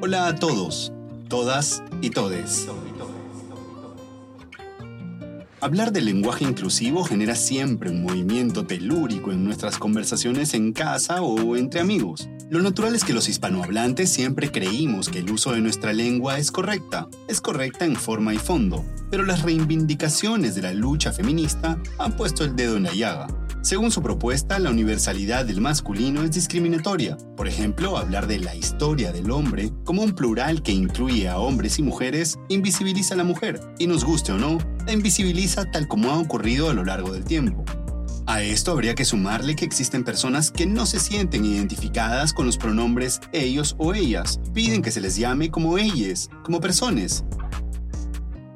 Hola a todos, todas y todes. Hablar del lenguaje inclusivo genera siempre un movimiento telúrico en nuestras conversaciones en casa o entre amigos. Lo natural es que los hispanohablantes siempre creímos que el uso de nuestra lengua es correcta, es correcta en forma y fondo, pero las reivindicaciones de la lucha feminista han puesto el dedo en la llaga. Según su propuesta, la universalidad del masculino es discriminatoria. Por ejemplo, hablar de la historia del hombre como un plural que incluye a hombres y mujeres invisibiliza a la mujer, y nos guste o no, la invisibiliza tal como ha ocurrido a lo largo del tiempo. A esto habría que sumarle que existen personas que no se sienten identificadas con los pronombres ellos o ellas, piden que se les llame como ellas, como personas.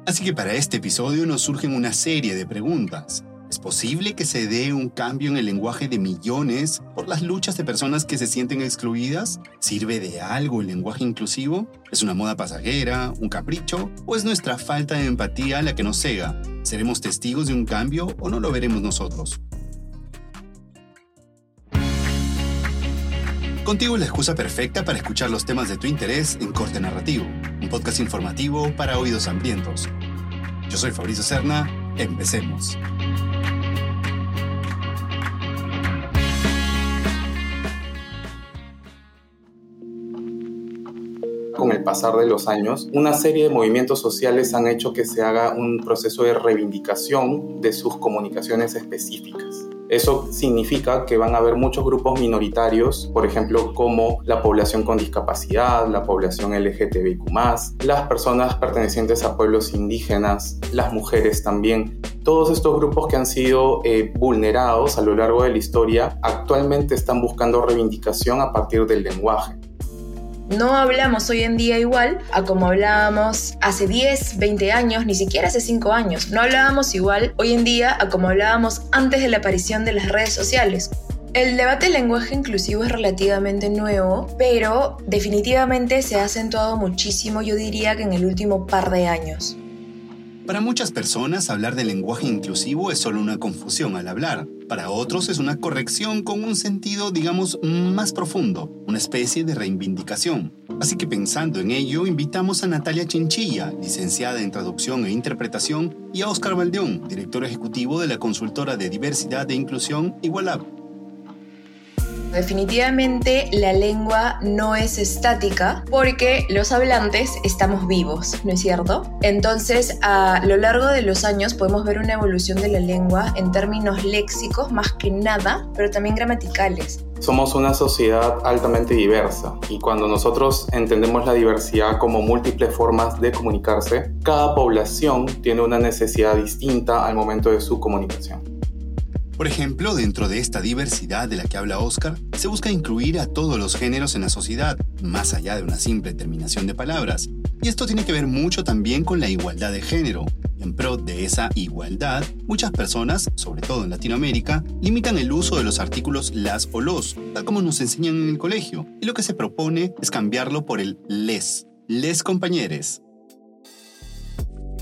Así que para este episodio nos surgen una serie de preguntas. ¿Es posible que se dé un cambio en el lenguaje de millones por las luchas de personas que se sienten excluidas? ¿Sirve de algo el lenguaje inclusivo? ¿Es una moda pasajera, un capricho o es nuestra falta de empatía la que nos cega? ¿Seremos testigos de un cambio o no lo veremos nosotros? Contigo es la excusa perfecta para escuchar los temas de tu interés en Corte Narrativo, un podcast informativo para oídos hambrientos. Yo soy Fabricio Serna, empecemos. Pasar de los años, una serie de movimientos sociales han hecho que se haga un proceso de reivindicación de sus comunicaciones específicas. Eso significa que van a haber muchos grupos minoritarios, por ejemplo, como la población con discapacidad, la población LGTBIQ, las personas pertenecientes a pueblos indígenas, las mujeres también. Todos estos grupos que han sido eh, vulnerados a lo largo de la historia actualmente están buscando reivindicación a partir del lenguaje. No hablamos hoy en día igual a como hablábamos hace 10, 20 años, ni siquiera hace 5 años. No hablábamos igual hoy en día a como hablábamos antes de la aparición de las redes sociales. El debate del lenguaje inclusivo es relativamente nuevo, pero definitivamente se ha acentuado muchísimo, yo diría que en el último par de años. Para muchas personas, hablar de lenguaje inclusivo es solo una confusión al hablar. Para otros es una corrección con un sentido, digamos, más profundo, una especie de reivindicación. Así que pensando en ello, invitamos a Natalia Chinchilla, licenciada en Traducción e Interpretación, y a Oscar Valdeón, director ejecutivo de la consultora de diversidad e inclusión Igualab. Definitivamente la lengua no es estática porque los hablantes estamos vivos, ¿no es cierto? Entonces, a lo largo de los años podemos ver una evolución de la lengua en términos léxicos más que nada, pero también gramaticales. Somos una sociedad altamente diversa y cuando nosotros entendemos la diversidad como múltiples formas de comunicarse, cada población tiene una necesidad distinta al momento de su comunicación. Por ejemplo, dentro de esta diversidad de la que habla Oscar, se busca incluir a todos los géneros en la sociedad, más allá de una simple terminación de palabras. Y esto tiene que ver mucho también con la igualdad de género. En pro de esa igualdad, muchas personas, sobre todo en Latinoamérica, limitan el uso de los artículos las o los, tal como nos enseñan en el colegio, y lo que se propone es cambiarlo por el les, les compañeros.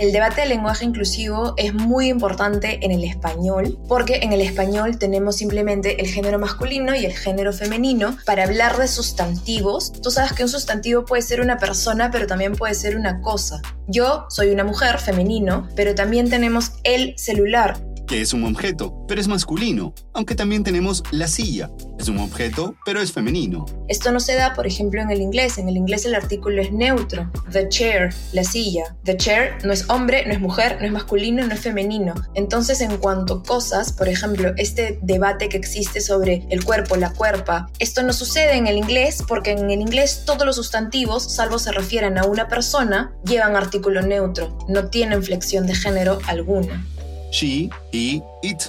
El debate del lenguaje inclusivo es muy importante en el español porque en el español tenemos simplemente el género masculino y el género femenino para hablar de sustantivos. Tú sabes que un sustantivo puede ser una persona pero también puede ser una cosa. Yo soy una mujer femenino, pero también tenemos el celular que es un objeto, pero es masculino, aunque también tenemos la silla. Es un objeto, pero es femenino. Esto no se da, por ejemplo, en el inglés. En el inglés el artículo es neutro. The chair, la silla. The chair no es hombre, no es mujer, no es masculino, no es femenino. Entonces, en cuanto a cosas, por ejemplo, este debate que existe sobre el cuerpo, la cuerpa, esto no sucede en el inglés porque en el inglés todos los sustantivos, salvo se refieren a una persona, llevan artículo neutro. No tienen flexión de género alguna she, he, it.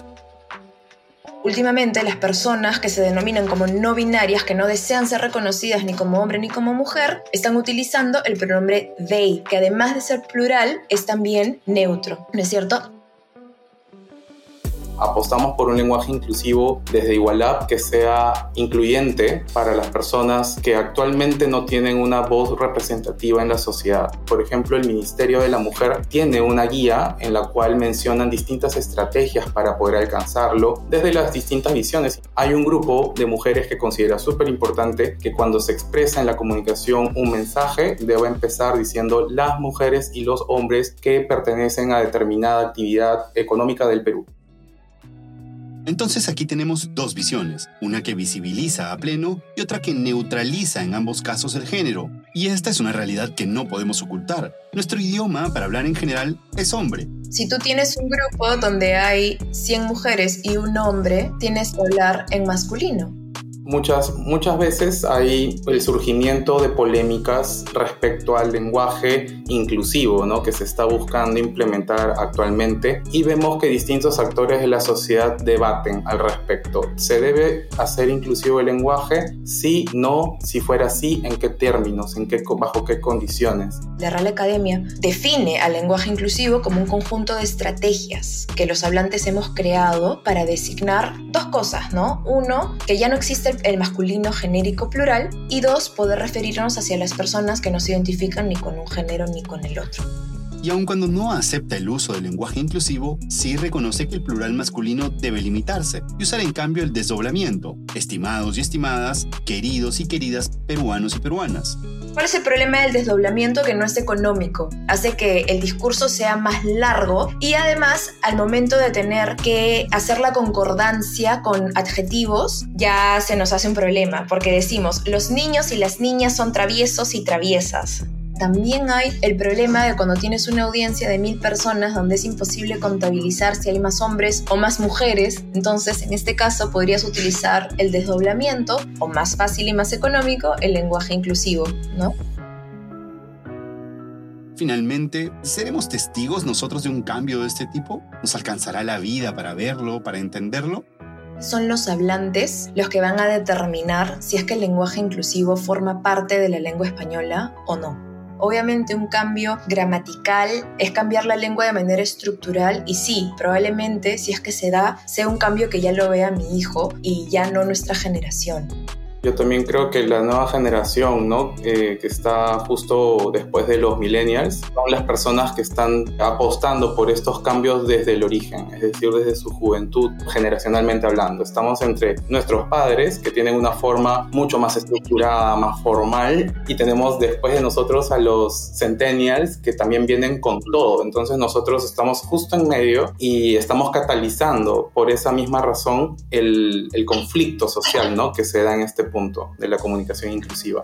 Últimamente las personas que se denominan como no binarias, que no desean ser reconocidas ni como hombre ni como mujer, están utilizando el pronombre they, que además de ser plural es también neutro, ¿no es cierto? Apostamos por un lenguaje inclusivo desde Igualab que sea incluyente para las personas que actualmente no tienen una voz representativa en la sociedad. Por ejemplo, el Ministerio de la Mujer tiene una guía en la cual mencionan distintas estrategias para poder alcanzarlo desde las distintas visiones. Hay un grupo de mujeres que considera súper importante que cuando se expresa en la comunicación un mensaje debe empezar diciendo las mujeres y los hombres que pertenecen a determinada actividad económica del Perú. Entonces aquí tenemos dos visiones, una que visibiliza a pleno y otra que neutraliza en ambos casos el género. Y esta es una realidad que no podemos ocultar. Nuestro idioma, para hablar en general, es hombre. Si tú tienes un grupo donde hay 100 mujeres y un hombre, tienes que hablar en masculino. Muchas, muchas veces hay el surgimiento de polémicas respecto al lenguaje inclusivo ¿no? que se está buscando implementar actualmente y vemos que distintos actores de la sociedad debaten al respecto. ¿Se debe hacer inclusivo el lenguaje? Sí, no, si fuera así, ¿en qué términos? ¿En qué, ¿Bajo qué condiciones? La Real Academia define al lenguaje inclusivo como un conjunto de estrategias que los hablantes hemos creado para designar dos cosas, ¿no? Uno, que ya no existe el masculino genérico plural y dos, poder referirnos hacia las personas que no se identifican ni con un género ni con el otro. Y aun cuando no acepta el uso del lenguaje inclusivo, sí reconoce que el plural masculino debe limitarse y usar en cambio el desdoblamiento, estimados y estimadas, queridos y queridas peruanos y peruanas. ¿Cuál es el problema del desdoblamiento que no es económico? Hace que el discurso sea más largo y además al momento de tener que hacer la concordancia con adjetivos ya se nos hace un problema porque decimos los niños y las niñas son traviesos y traviesas también hay el problema de cuando tienes una audiencia de mil personas donde es imposible contabilizar si hay más hombres o más mujeres. Entonces, en este caso, podrías utilizar el desdoblamiento o más fácil y más económico, el lenguaje inclusivo, ¿no? Finalmente, ¿seremos testigos nosotros de un cambio de este tipo? ¿Nos alcanzará la vida para verlo, para entenderlo? son los hablantes los que van a determinar si es que el lenguaje inclusivo forma parte de la lengua española o no. Obviamente un cambio gramatical es cambiar la lengua de manera estructural y sí, probablemente si es que se da, sea un cambio que ya lo vea mi hijo y ya no nuestra generación. Yo también creo que la nueva generación, ¿no? Eh, que está justo después de los millennials, son las personas que están apostando por estos cambios desde el origen, es decir, desde su juventud, generacionalmente hablando. Estamos entre nuestros padres, que tienen una forma mucho más estructurada, más formal, y tenemos después de nosotros a los centennials, que también vienen con todo. Entonces nosotros estamos justo en medio y estamos catalizando por esa misma razón el, el conflicto social, ¿no? Que se da en este de la comunicación inclusiva.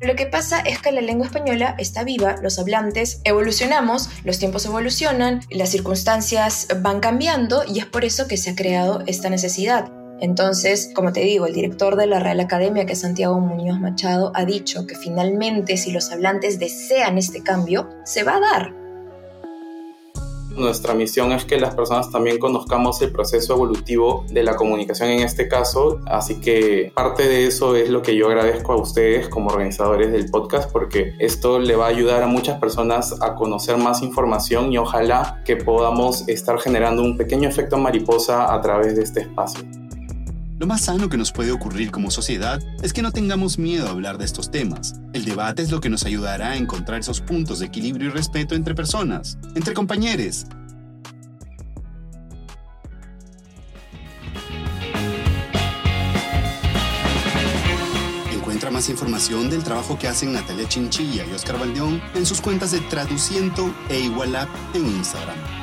Lo que pasa es que la lengua española está viva, los hablantes evolucionamos, los tiempos evolucionan, las circunstancias van cambiando y es por eso que se ha creado esta necesidad. Entonces, como te digo, el director de la Real Academia, que Santiago Muñoz Machado, ha dicho que finalmente si los hablantes desean este cambio, se va a dar. Nuestra misión es que las personas también conozcamos el proceso evolutivo de la comunicación en este caso, así que parte de eso es lo que yo agradezco a ustedes como organizadores del podcast porque esto le va a ayudar a muchas personas a conocer más información y ojalá que podamos estar generando un pequeño efecto mariposa a través de este espacio. Lo más sano que nos puede ocurrir como sociedad es que no tengamos miedo a hablar de estos temas. El debate es lo que nos ayudará a encontrar esos puntos de equilibrio y respeto entre personas, entre compañeros. Encuentra más información del trabajo que hacen Natalia Chinchilla y Oscar Valdeón en sus cuentas de Traduciendo e Igualab en Instagram.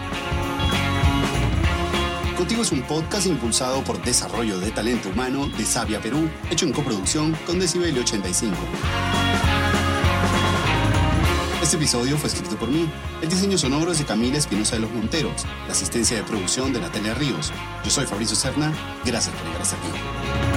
Contigo es un podcast impulsado por Desarrollo de Talento Humano de Sabia Perú, hecho en coproducción con Decibelio 85. Este episodio fue escrito por mí. El diseño sonoro es de Camila Espinosa de los Monteros. La asistencia de producción de Natalia Ríos. Yo soy Fabricio Serna. Gracias por llegar hasta aquí.